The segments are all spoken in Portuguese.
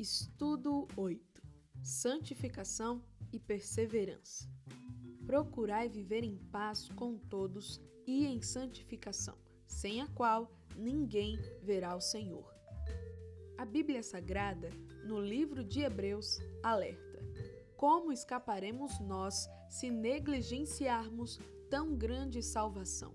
Estudo 8: Santificação e perseverança. Procurai viver em paz com todos e em santificação, sem a qual ninguém verá o Senhor. A Bíblia Sagrada, no livro de Hebreus, alerta: Como escaparemos nós se negligenciarmos tão grande salvação?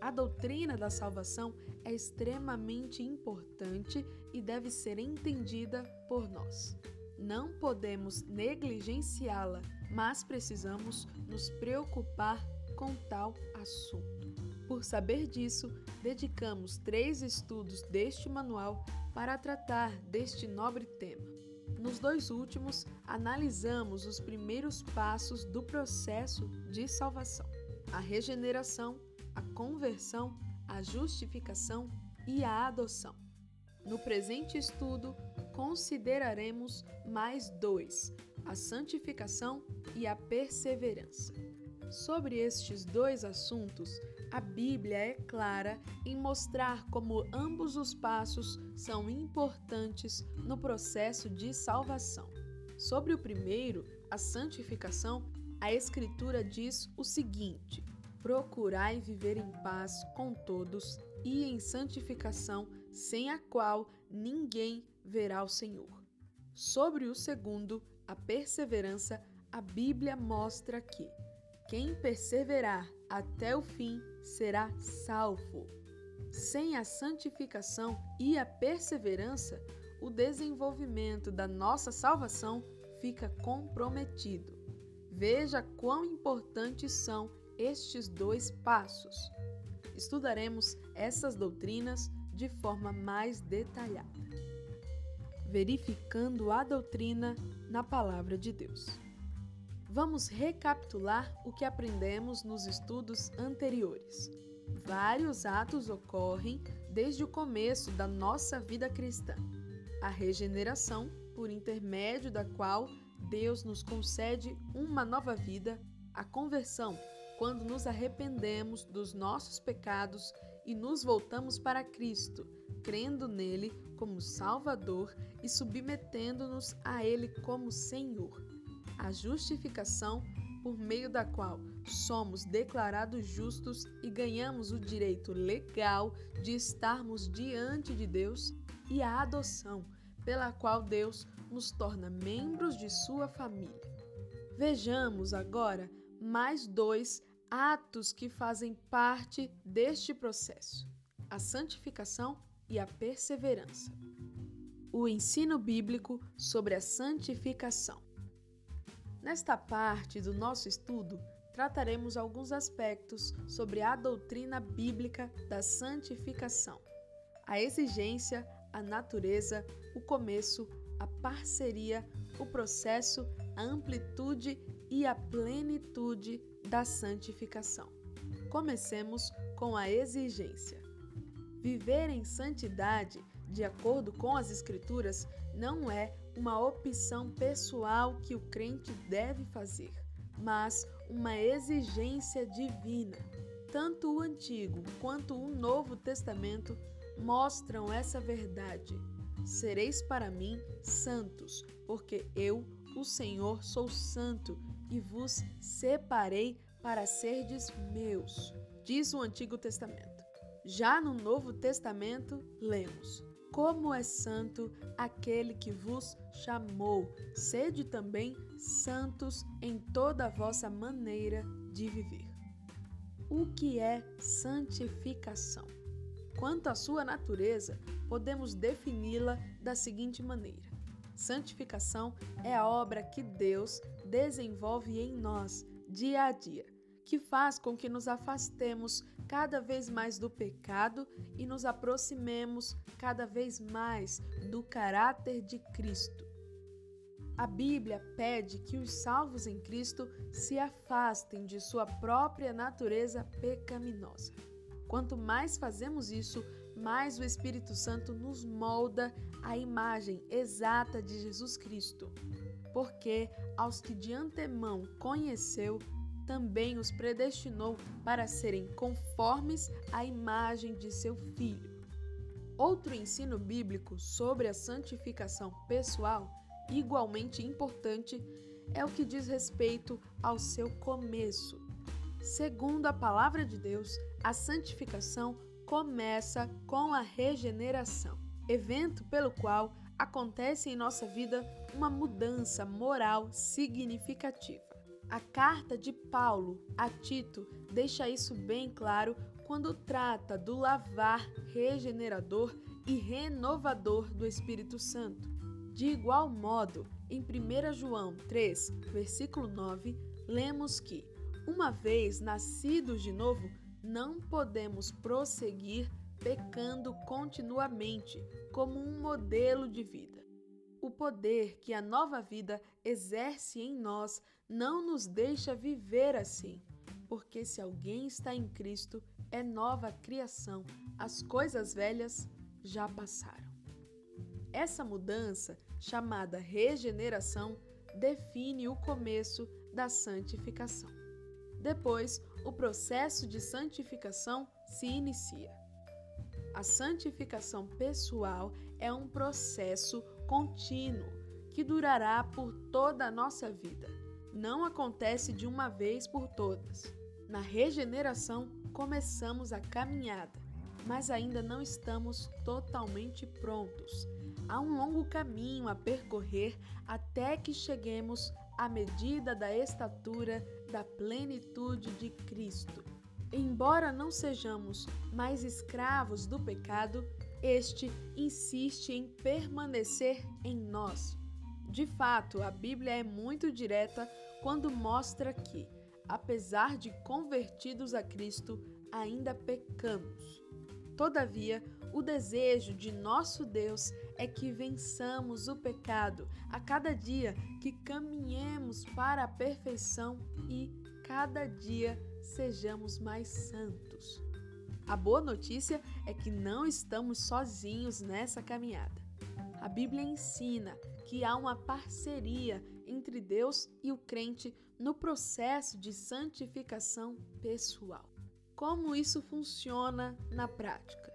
A doutrina da salvação é extremamente importante e deve ser entendida por nós. Não podemos negligenciá-la, mas precisamos nos preocupar com tal assunto. Por saber disso, dedicamos três estudos deste manual para tratar deste nobre tema. Nos dois últimos, analisamos os primeiros passos do processo de salvação: a regeneração a conversão, a justificação e a adoção. No presente estudo, consideraremos mais dois: a santificação e a perseverança. Sobre estes dois assuntos, a Bíblia é clara em mostrar como ambos os passos são importantes no processo de salvação. Sobre o primeiro, a santificação, a Escritura diz o seguinte: Procurai viver em paz com todos e em santificação, sem a qual ninguém verá o Senhor. Sobre o segundo, a perseverança, a Bíblia mostra que quem perseverar até o fim será salvo. Sem a santificação e a perseverança, o desenvolvimento da nossa salvação fica comprometido. Veja quão importantes são estes dois passos. Estudaremos essas doutrinas de forma mais detalhada, verificando a doutrina na Palavra de Deus. Vamos recapitular o que aprendemos nos estudos anteriores. Vários atos ocorrem desde o começo da nossa vida cristã. A regeneração, por intermédio da qual Deus nos concede uma nova vida, a conversão, quando nos arrependemos dos nossos pecados e nos voltamos para Cristo, crendo nele como Salvador e submetendo-nos a Ele como Senhor. A justificação, por meio da qual somos declarados justos e ganhamos o direito legal de estarmos diante de Deus, e a adoção, pela qual Deus nos torna membros de sua família. Vejamos agora mais dois atos que fazem parte deste processo: a santificação e a perseverança. O ensino bíblico sobre a santificação. Nesta parte do nosso estudo, trataremos alguns aspectos sobre a doutrina bíblica da santificação, a exigência, a natureza, o começo, a parceria, o processo, a amplitude e a plenitude da santificação. Comecemos com a exigência. Viver em santidade, de acordo com as Escrituras, não é uma opção pessoal que o crente deve fazer, mas uma exigência divina. Tanto o Antigo quanto o Novo Testamento mostram essa verdade. Sereis para mim santos, porque eu, o Senhor, sou santo e vos separei para serdes meus, diz o Antigo Testamento. Já no Novo Testamento, lemos: Como é santo aquele que vos chamou, sede também santos em toda a vossa maneira de viver. O que é santificação? Quanto à sua natureza, podemos defini-la da seguinte maneira: Santificação é a obra que Deus desenvolve em nós dia a dia, que faz com que nos afastemos cada vez mais do pecado e nos aproximemos cada vez mais do caráter de Cristo. A Bíblia pede que os salvos em Cristo se afastem de sua própria natureza pecaminosa. Quanto mais fazemos isso, mais o Espírito Santo nos molda a imagem exata de Jesus Cristo. Porque aos que de antemão conheceu, também os predestinou para serem conformes à imagem de seu Filho. Outro ensino bíblico sobre a santificação pessoal, igualmente importante, é o que diz respeito ao seu começo. Segundo a palavra de Deus, a santificação começa com a regeneração, evento pelo qual acontece em nossa vida uma mudança moral significativa. A carta de Paulo a Tito deixa isso bem claro quando trata do lavar regenerador e renovador do Espírito Santo. De igual modo, em 1 João 3, versículo 9, lemos que, uma vez nascidos de novo, não podemos prosseguir pecando continuamente como um modelo de vida. O poder que a nova vida exerce em nós não nos deixa viver assim, porque se alguém está em Cristo, é nova criação, as coisas velhas já passaram. Essa mudança, chamada regeneração, define o começo da santificação. Depois, o processo de santificação se inicia. A santificação pessoal é um processo contínuo que durará por toda a nossa vida. Não acontece de uma vez por todas. Na regeneração, começamos a caminhada, mas ainda não estamos totalmente prontos. Há um longo caminho a percorrer até que cheguemos à medida da estatura da plenitude de Cristo. Embora não sejamos mais escravos do pecado, este insiste em permanecer em nós. De fato, a Bíblia é muito direta quando mostra que, apesar de convertidos a Cristo, ainda pecamos. Todavia, o desejo de nosso Deus é que vençamos o pecado a cada dia que caminhemos para a perfeição e, cada dia, sejamos mais santos. A boa notícia é que não estamos sozinhos nessa caminhada. A Bíblia ensina que há uma parceria entre Deus e o crente no processo de santificação pessoal. Como isso funciona na prática?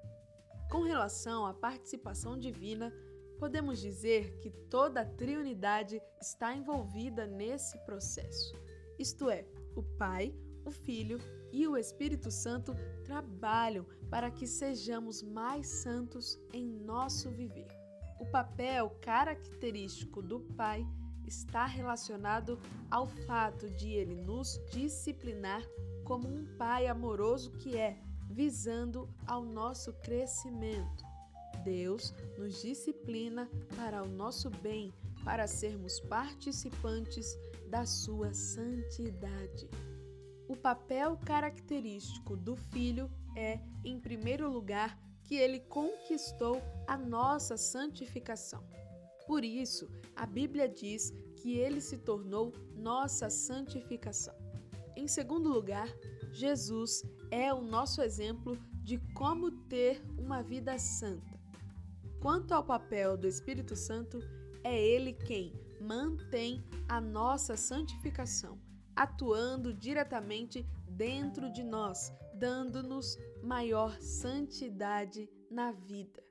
Com relação à participação divina, podemos dizer que toda a Trinidade está envolvida nesse processo. Isto é, o Pai, o Filho e o Espírito Santo trabalham para que sejamos mais santos em nosso viver. O papel característico do Pai está relacionado ao fato de ele nos disciplinar como um Pai amoroso que é, visando ao nosso crescimento. Deus nos disciplina para o nosso bem, para sermos participantes da sua santidade. O papel característico do filho é, em primeiro lugar, que ele conquistou a nossa santificação. Por isso, a Bíblia diz que ele se tornou nossa santificação. Em segundo lugar, Jesus é o nosso exemplo de como ter uma vida santa. Quanto ao papel do Espírito Santo, é ele quem mantém a nossa santificação atuando diretamente dentro de nós, dando-nos maior santidade na vida.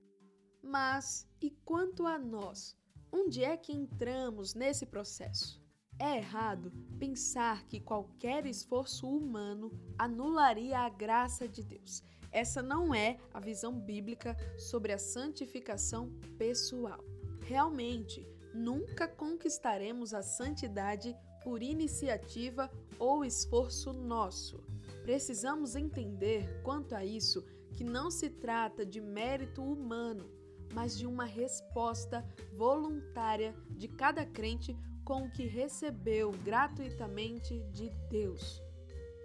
Mas e quanto a nós? Onde é que entramos nesse processo? É errado pensar que qualquer esforço humano anularia a graça de Deus. Essa não é a visão bíblica sobre a santificação pessoal. Realmente, nunca conquistaremos a santidade por iniciativa ou esforço nosso. Precisamos entender, quanto a isso, que não se trata de mérito humano, mas de uma resposta voluntária de cada crente com o que recebeu gratuitamente de Deus.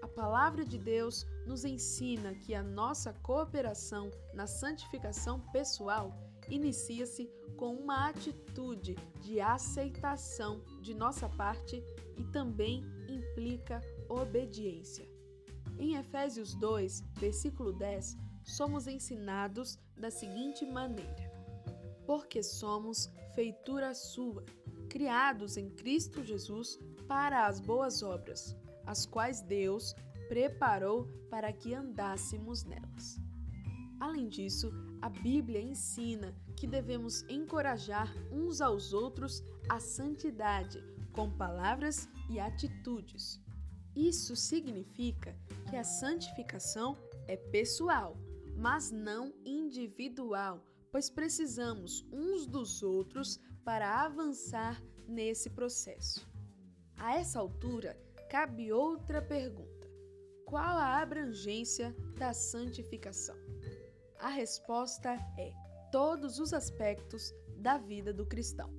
A palavra de Deus nos ensina que a nossa cooperação na santificação pessoal inicia-se com uma atitude de aceitação de nossa parte e também implica obediência. Em Efésios 2, versículo 10, somos ensinados da seguinte maneira: Porque somos feitura sua, criados em Cristo Jesus para as boas obras, as quais Deus preparou para que andássemos nelas. Além disso, a Bíblia ensina que devemos encorajar uns aos outros à santidade com palavras e atitudes. Isso significa que a santificação é pessoal, mas não individual, pois precisamos uns dos outros para avançar nesse processo. A essa altura, cabe outra pergunta: qual a abrangência da santificação? A resposta é todos os aspectos da vida do cristão.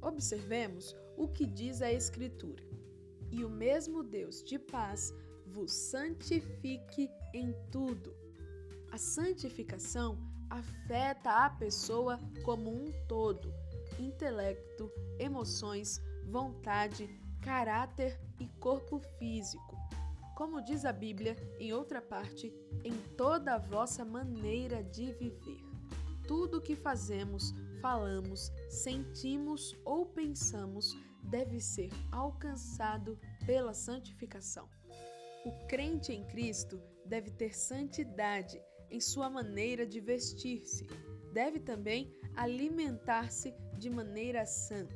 Observemos o que diz a Escritura. E o mesmo Deus de paz vos santifique em tudo. A santificação afeta a pessoa como um todo: intelecto, emoções, vontade, caráter e corpo físico. Como diz a Bíblia, em outra parte, em toda a vossa maneira de viver. Tudo o que fazemos, falamos, sentimos ou pensamos deve ser alcançado pela santificação. O crente em Cristo deve ter santidade em sua maneira de vestir-se. Deve também alimentar-se de maneira santa.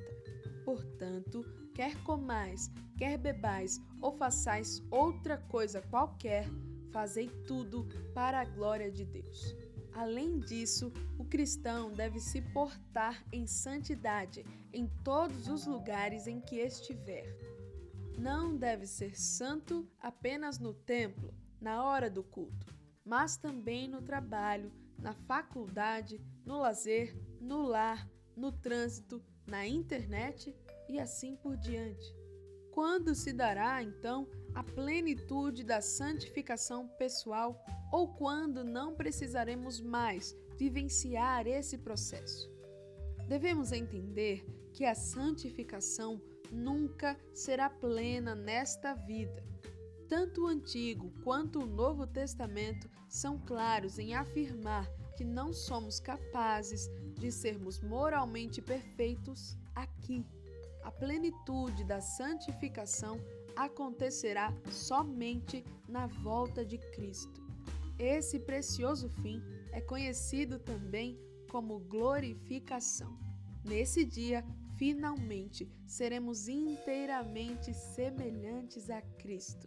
Portanto, quer comais, quer bebais ou façais outra coisa qualquer, fazei tudo para a glória de Deus. Além disso, o cristão deve se portar em santidade em todos os lugares em que estiver. Não deve ser santo apenas no templo, na hora do culto, mas também no trabalho, na faculdade, no lazer, no lar, no trânsito, na internet e assim por diante. Quando se dará, então, a plenitude da santificação pessoal ou quando não precisaremos mais vivenciar esse processo? Devemos entender que a santificação nunca será plena nesta vida. Tanto o Antigo quanto o Novo Testamento são claros em afirmar que não somos capazes de sermos moralmente perfeitos aqui. A plenitude da santificação acontecerá somente na volta de Cristo. Esse precioso fim é conhecido também como glorificação. Nesse dia, finalmente seremos inteiramente semelhantes a Cristo.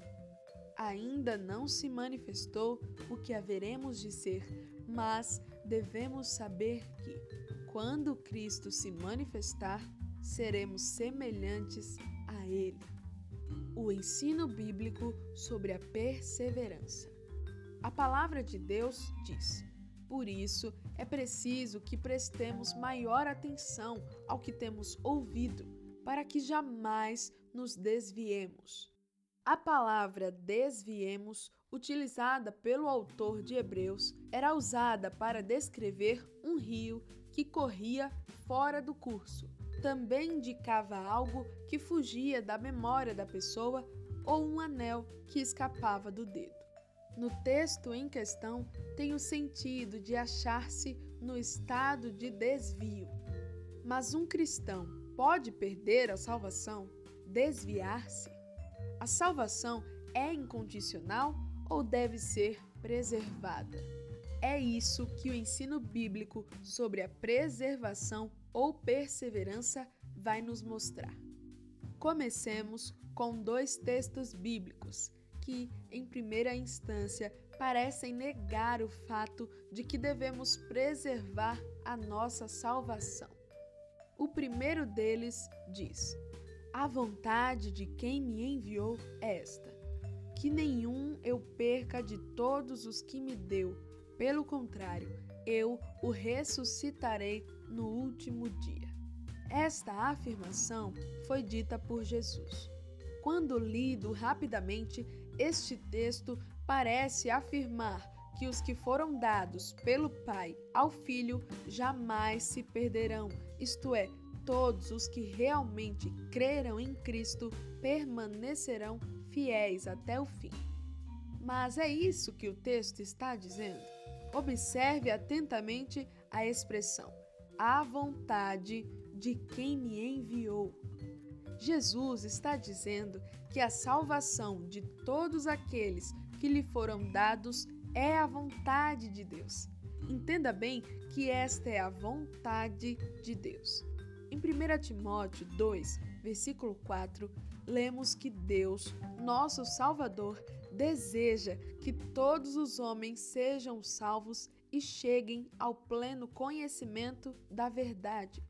Ainda não se manifestou o que haveremos de ser, mas devemos saber que, quando Cristo se manifestar, seremos semelhantes a Ele. O ensino bíblico sobre a perseverança. A palavra de Deus diz: por isso, é preciso que prestemos maior atenção ao que temos ouvido, para que jamais nos desviemos. A palavra desviemos, utilizada pelo autor de Hebreus, era usada para descrever um rio que corria fora do curso. Também indicava algo que fugia da memória da pessoa ou um anel que escapava do dedo. No texto em questão, tem o sentido de achar-se no estado de desvio. Mas um cristão pode perder a salvação, desviar-se? A salvação é incondicional ou deve ser preservada? É isso que o ensino bíblico sobre a preservação ou perseverança vai nos mostrar. Comecemos com dois textos bíblicos que, em primeira instância, parecem negar o fato de que devemos preservar a nossa salvação. O primeiro deles diz: A vontade de quem me enviou é esta: que nenhum eu perca de todos os que me deu, pelo contrário, eu o ressuscitarei no último dia. Esta afirmação foi dita por Jesus. Quando lido rapidamente, este texto parece afirmar que os que foram dados pelo Pai ao Filho jamais se perderão, isto é, todos os que realmente creram em Cristo permanecerão fiéis até o fim. Mas é isso que o texto está dizendo? Observe atentamente a expressão "a vontade de quem me enviou". Jesus está dizendo que a salvação de todos aqueles que lhe foram dados é a vontade de Deus. Entenda bem que esta é a vontade de Deus. Em 1 Timóteo 2, versículo 4, lemos que Deus, nosso Salvador, deseja que todos os homens sejam salvos e cheguem ao pleno conhecimento da verdade.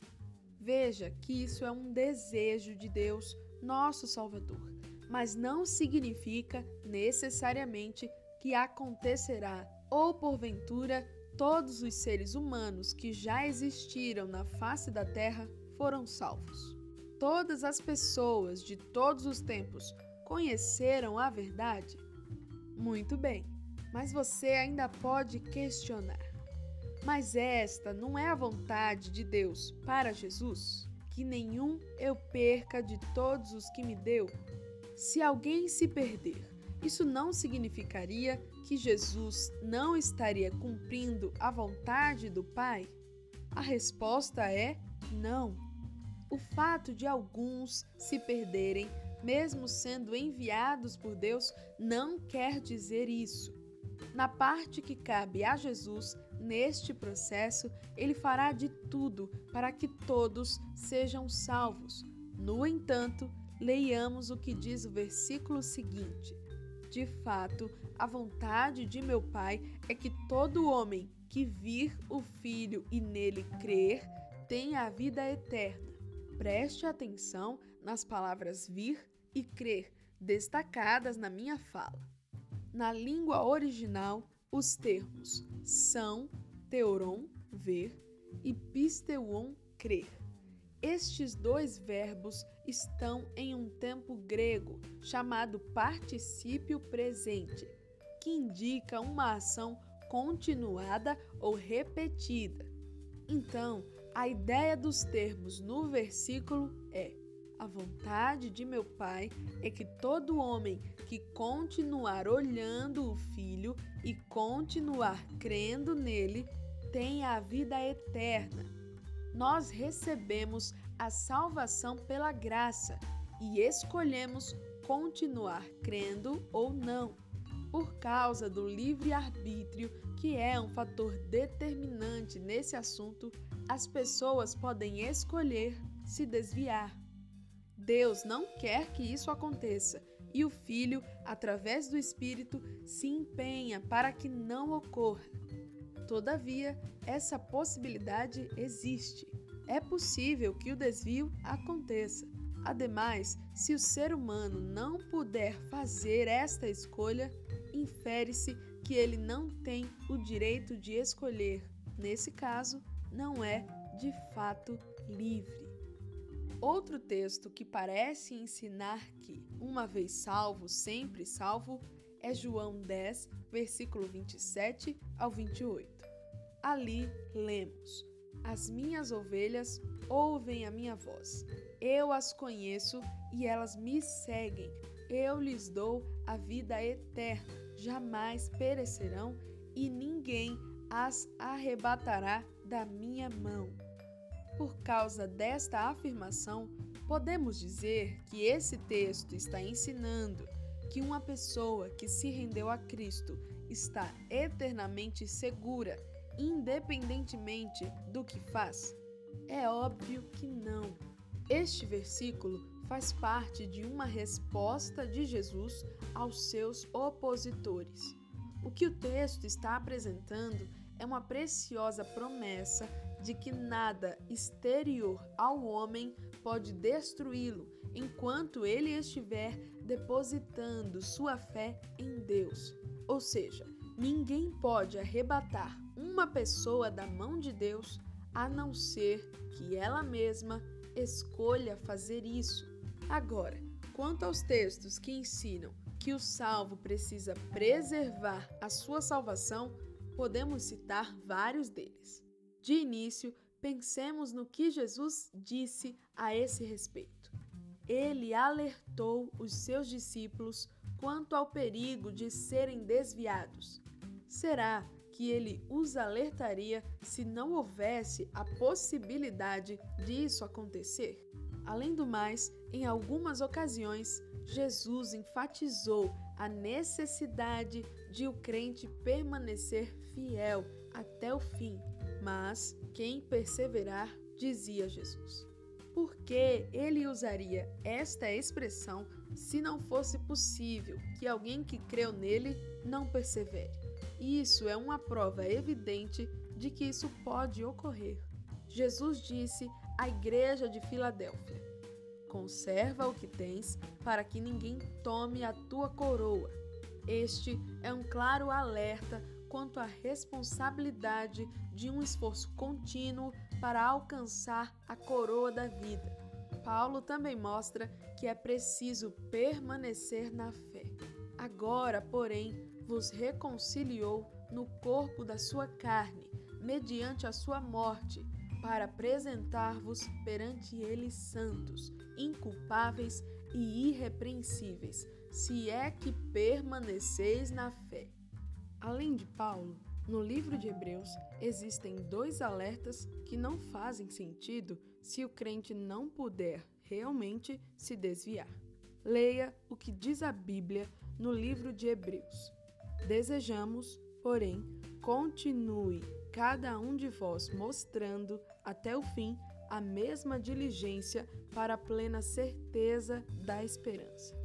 Veja que isso é um desejo de Deus, nosso Salvador, mas não significa necessariamente que acontecerá ou porventura todos os seres humanos que já existiram na face da terra foram salvos. Todas as pessoas de todos os tempos conheceram a verdade? Muito bem, mas você ainda pode questionar. Mas esta não é a vontade de Deus para Jesus? Que nenhum eu perca de todos os que me deu? Se alguém se perder, isso não significaria que Jesus não estaria cumprindo a vontade do Pai? A resposta é não. O fato de alguns se perderem, mesmo sendo enviados por Deus, não quer dizer isso. Na parte que cabe a Jesus, neste processo, ele fará de tudo para que todos sejam salvos. No entanto, leiamos o que diz o versículo seguinte: De fato, a vontade de meu Pai é que todo homem que vir o Filho e nele crer tenha a vida eterna. Preste atenção nas palavras vir e crer destacadas na minha fala. Na língua original, os termos são, teoron, ver, e pisteuon, crer. Estes dois verbos estão em um tempo grego chamado particípio presente, que indica uma ação continuada ou repetida. Então, a ideia dos termos no versículo é: a vontade de meu Pai é que todo homem que continuar olhando o Filho e continuar crendo nele tenha a vida eterna. Nós recebemos a salvação pela graça e escolhemos continuar crendo ou não, por causa do livre-arbítrio, que é um fator determinante nesse assunto as pessoas podem escolher se desviar. Deus não quer que isso aconteça e o Filho, através do Espírito, se empenha para que não ocorra. Todavia, essa possibilidade existe. É possível que o desvio aconteça. Ademais, se o ser humano não puder fazer esta escolha, infere-se que ele não tem o direito de escolher. Nesse caso, não é de fato livre. Outro texto que parece ensinar que, uma vez salvo, sempre salvo, é João 10, versículo 27 ao 28. Ali lemos: As minhas ovelhas ouvem a minha voz. Eu as conheço e elas me seguem. Eu lhes dou a vida eterna, jamais perecerão e ninguém as arrebatará da minha mão. Por causa desta afirmação, podemos dizer que esse texto está ensinando que uma pessoa que se rendeu a Cristo está eternamente segura, independentemente do que faz? É óbvio que não. Este versículo faz parte de uma resposta de Jesus aos seus opositores. O que o texto está apresentando é uma preciosa promessa de que nada exterior ao homem pode destruí-lo enquanto ele estiver depositando sua fé em Deus. Ou seja, ninguém pode arrebatar uma pessoa da mão de Deus a não ser que ela mesma escolha fazer isso. Agora, quanto aos textos que ensinam que o salvo precisa preservar a sua salvação, podemos citar vários deles. De início, pensemos no que Jesus disse a esse respeito. Ele alertou os seus discípulos quanto ao perigo de serem desviados. Será que ele os alertaria se não houvesse a possibilidade disso acontecer? Além do mais, em algumas ocasiões, Jesus enfatizou a necessidade de o crente permanecer fiel até o fim, mas quem perseverar, dizia Jesus. Por que ele usaria esta expressão se não fosse possível que alguém que creu nele não persevere? Isso é uma prova evidente de que isso pode ocorrer. Jesus disse à igreja de Filadélfia: Conserva o que tens, para que ninguém tome a tua coroa. Este é um claro alerta quanto à responsabilidade de um esforço contínuo para alcançar a coroa da vida. Paulo também mostra que é preciso permanecer na fé. Agora, porém, vos reconciliou no corpo da sua carne, mediante a sua morte, para apresentar-vos perante ele santos, inculpáveis e irrepreensíveis, se é que permaneceis na fé. Além de Paulo, no livro de Hebreus existem dois alertas que não fazem sentido se o crente não puder realmente se desviar. Leia o que diz a Bíblia no livro de Hebreus. Desejamos, porém, continue cada um de vós mostrando até o fim a mesma diligência para a plena certeza da esperança.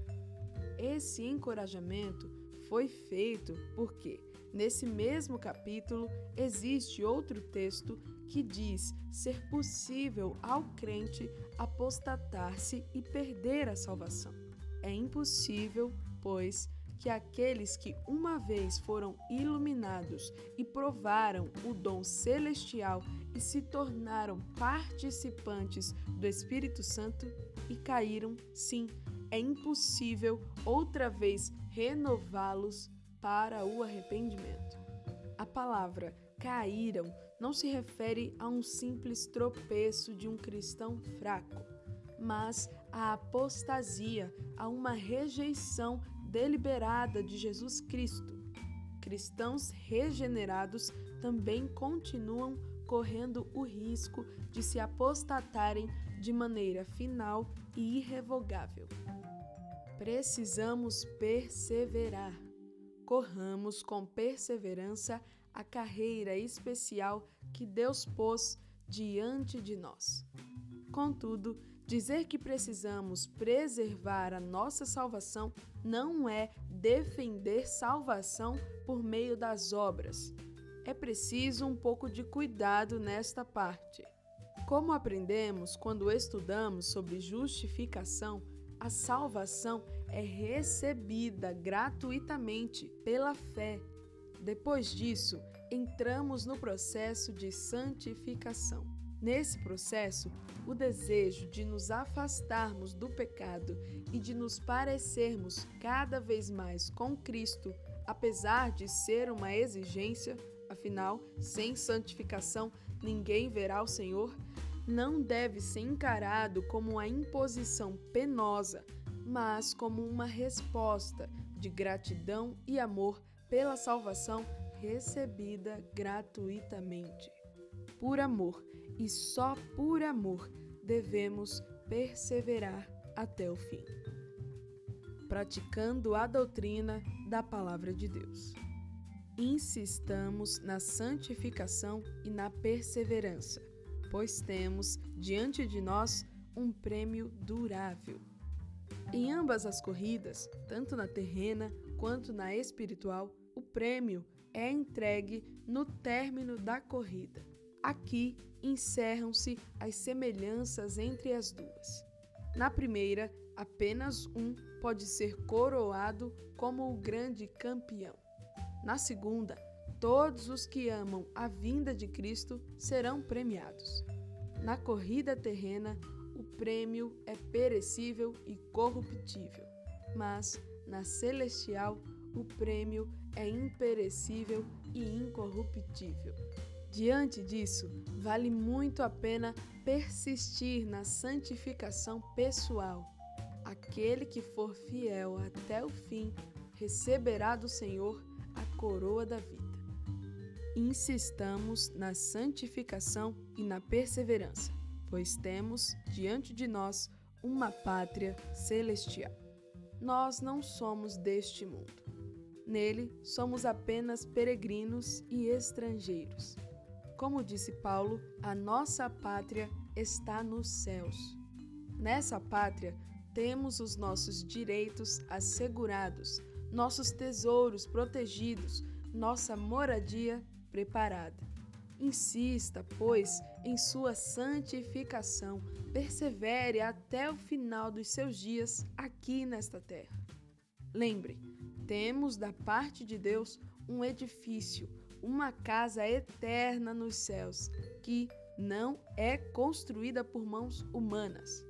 Esse encorajamento foi feito porque, nesse mesmo capítulo, existe outro texto que diz ser possível ao crente apostatar-se e perder a salvação. É impossível, pois, que aqueles que uma vez foram iluminados e provaram o dom celestial e se tornaram participantes do Espírito Santo e caíram, sim, é impossível outra vez renová-los para o arrependimento. A palavra caíram não se refere a um simples tropeço de um cristão fraco, mas à apostasia, a uma rejeição deliberada de Jesus Cristo. Cristãos regenerados também continuam correndo o risco de se apostatarem de maneira final e irrevogável. Precisamos perseverar. Corramos com perseverança a carreira especial que Deus pôs diante de nós. Contudo, dizer que precisamos preservar a nossa salvação não é defender salvação por meio das obras. É preciso um pouco de cuidado nesta parte. Como aprendemos quando estudamos sobre justificação, a salvação é recebida gratuitamente pela fé. Depois disso, entramos no processo de santificação. Nesse processo, o desejo de nos afastarmos do pecado e de nos parecermos cada vez mais com Cristo, apesar de ser uma exigência, afinal, sem santificação ninguém verá o Senhor, não deve ser encarado como uma imposição penosa, mas como uma resposta de gratidão e amor pela salvação recebida gratuitamente. Por amor e só por amor devemos perseverar até o fim, praticando a doutrina da Palavra de Deus. Insistamos na santificação e na perseverança pois temos diante de nós um prêmio durável. Em ambas as corridas, tanto na terrena quanto na espiritual, o prêmio é entregue no término da corrida. Aqui encerram-se as semelhanças entre as duas. Na primeira, apenas um pode ser coroado como o grande campeão. Na segunda, todos os que amam a vinda de Cristo serão premiados. Na corrida terrena, prêmio é perecível e corruptível, mas na celestial, o prêmio é imperecível e incorruptível. Diante disso, vale muito a pena persistir na santificação pessoal. Aquele que for fiel até o fim receberá do Senhor a coroa da vida insistamos na santificação e na perseverança, pois temos diante de nós uma pátria celestial. Nós não somos deste mundo. Nele somos apenas peregrinos e estrangeiros. Como disse Paulo, a nossa pátria está nos céus. Nessa pátria temos os nossos direitos assegurados, nossos tesouros protegidos, nossa moradia preparada. Insista, pois, em sua santificação, persevere até o final dos seus dias aqui nesta terra. Lembre, temos da parte de Deus um edifício, uma casa eterna nos céus, que não é construída por mãos humanas.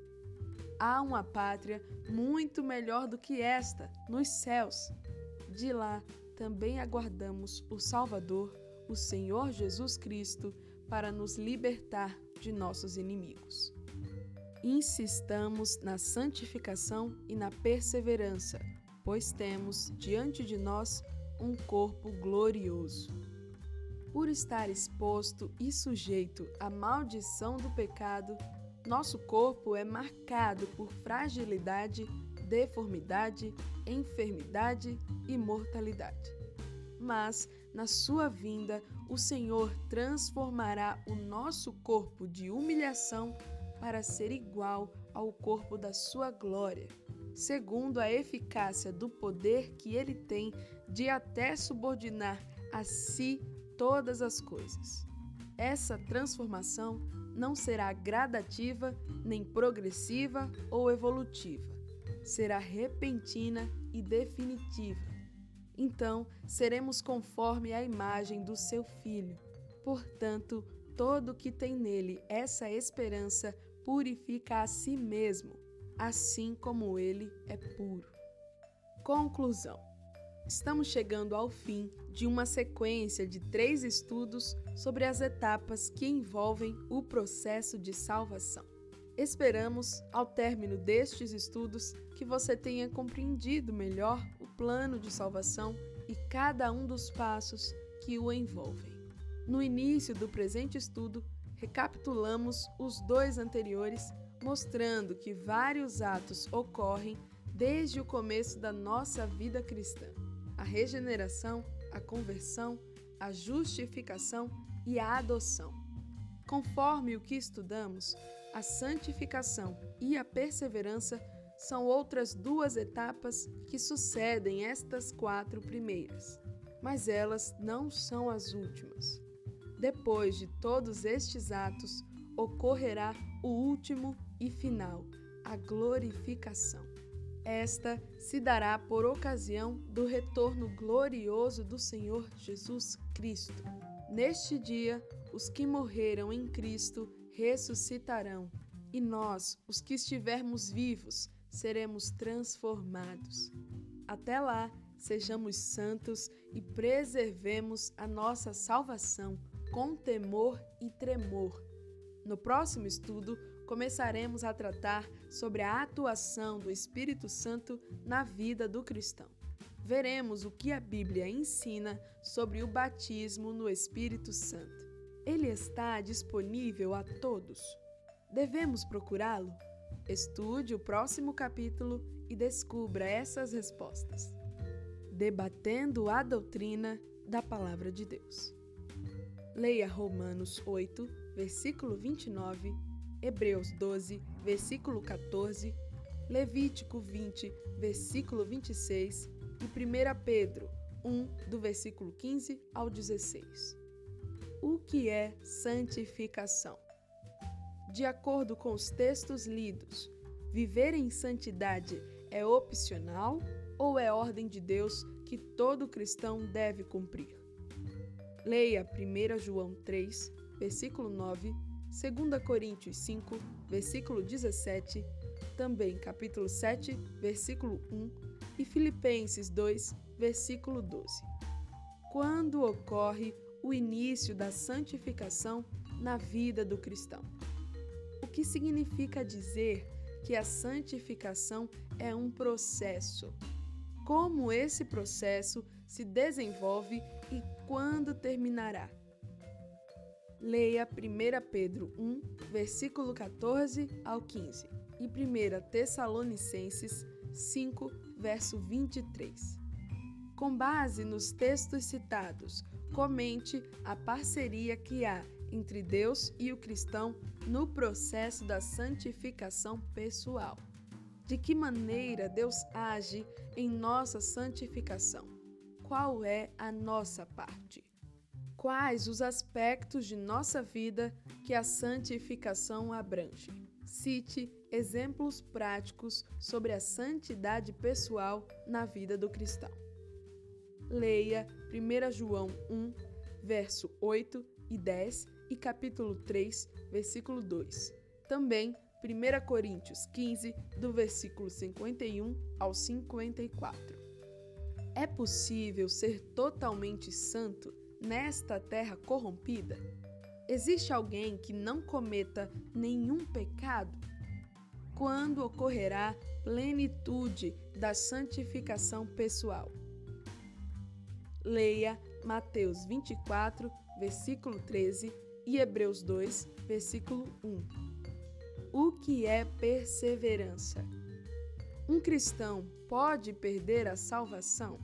Há uma pátria muito melhor do que esta, nos céus. De lá também aguardamos o Salvador, o Senhor Jesus Cristo, para nos libertar de nossos inimigos. Insistamos na santificação e na perseverança, pois temos diante de nós um corpo glorioso. Por estar exposto e sujeito à maldição do pecado, nosso corpo é marcado por fragilidade, deformidade, enfermidade e mortalidade. Mas, na sua vinda, o Senhor transformará o nosso corpo de humilhação para ser igual ao corpo da sua glória, segundo a eficácia do poder que ele tem de até subordinar a si todas as coisas. Essa transformação não será gradativa, nem progressiva ou evolutiva. Será repentina e definitiva. Então, seremos conforme a imagem do seu Filho. Portanto, todo que tem nele essa esperança purifica a si mesmo, assim como ele é puro. Conclusão. Estamos chegando ao fim de uma sequência de três estudos sobre as etapas que envolvem o processo de salvação. Esperamos, ao término destes estudos, que você tenha compreendido melhor o plano de salvação e cada um dos passos que o envolvem. No início do presente estudo, recapitulamos os dois anteriores, mostrando que vários atos ocorrem desde o começo da nossa vida cristã a regeneração, a conversão, a justificação e a adoção. Conforme o que estudamos, a santificação e a perseverança são outras duas etapas que sucedem estas quatro primeiras, mas elas não são as últimas. Depois de todos estes atos, ocorrerá o último e final, a glorificação. Esta se dará por ocasião do retorno glorioso do Senhor Jesus Cristo. Neste dia, os que morreram em Cristo ressuscitarão, e nós, os que estivermos vivos, seremos transformados. Até lá, sejamos santos e preservemos a nossa salvação com temor e tremor. No próximo estudo, começaremos a tratar sobre a atuação do Espírito Santo na vida do cristão. Veremos o que a Bíblia ensina sobre o batismo no Espírito Santo. Ele está disponível a todos. Devemos procurá-lo? Estude o próximo capítulo e descubra essas respostas. Debatendo a doutrina da Palavra de Deus. Leia Romanos 8, versículo 29 Hebreus 12, versículo 14, Levítico 20, versículo 26 e 1 Pedro 1, do versículo 15 ao 16. O que é santificação? De acordo com os textos lidos, viver em santidade é opcional ou é ordem de Deus que todo cristão deve cumprir? Leia 1 João 3, versículo 9 2 Coríntios 5, versículo 17, também capítulo 7, versículo 1 e Filipenses 2, versículo 12. Quando ocorre o início da santificação na vida do cristão? Que significa dizer que a santificação é um processo? Como esse processo se desenvolve e quando terminará? Leia 1 Pedro 1, versículo 14 ao 15 e 1 Tessalonicenses 5, verso 23. Com base nos textos citados, comente a parceria que há entre Deus e o cristão no processo da santificação pessoal. De que maneira Deus age em nossa santificação? Qual é a nossa parte? Quais os aspectos de nossa vida que a santificação abrange? Cite exemplos práticos sobre a santidade pessoal na vida do cristão. Leia 1 João 1, verso 8 e 10 e capítulo 3, versículo 2. Também 1 Coríntios 15, do versículo 51 ao 54. É possível ser totalmente santo nesta terra corrompida? Existe alguém que não cometa nenhum pecado? Quando ocorrerá plenitude da santificação pessoal? Leia Mateus 24, versículo 13 e Hebreus 2, versículo 1. O que é perseverança? Um cristão pode perder a salvação?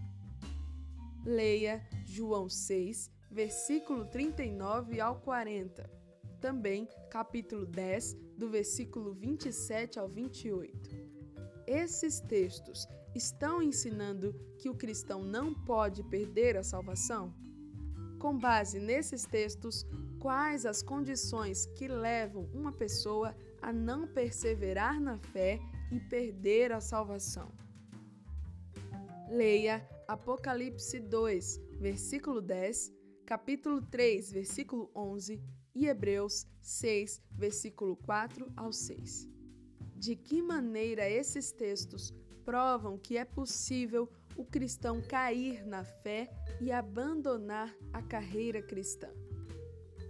Leia João 6, versículo 39 ao 40. Também capítulo 10, do versículo 27 ao 28. Esses textos estão ensinando que o cristão não pode perder a salvação? Com base nesses textos, quais as condições que levam uma pessoa a não perseverar na fé e perder a salvação? Leia Apocalipse 2, versículo 10, capítulo 3, versículo 11 e Hebreus 6, versículo 4 ao 6. De que maneira esses textos provam que é possível o cristão cair na fé e abandonar a carreira cristã.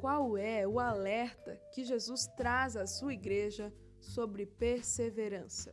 Qual é o alerta que Jesus traz à sua igreja sobre perseverança?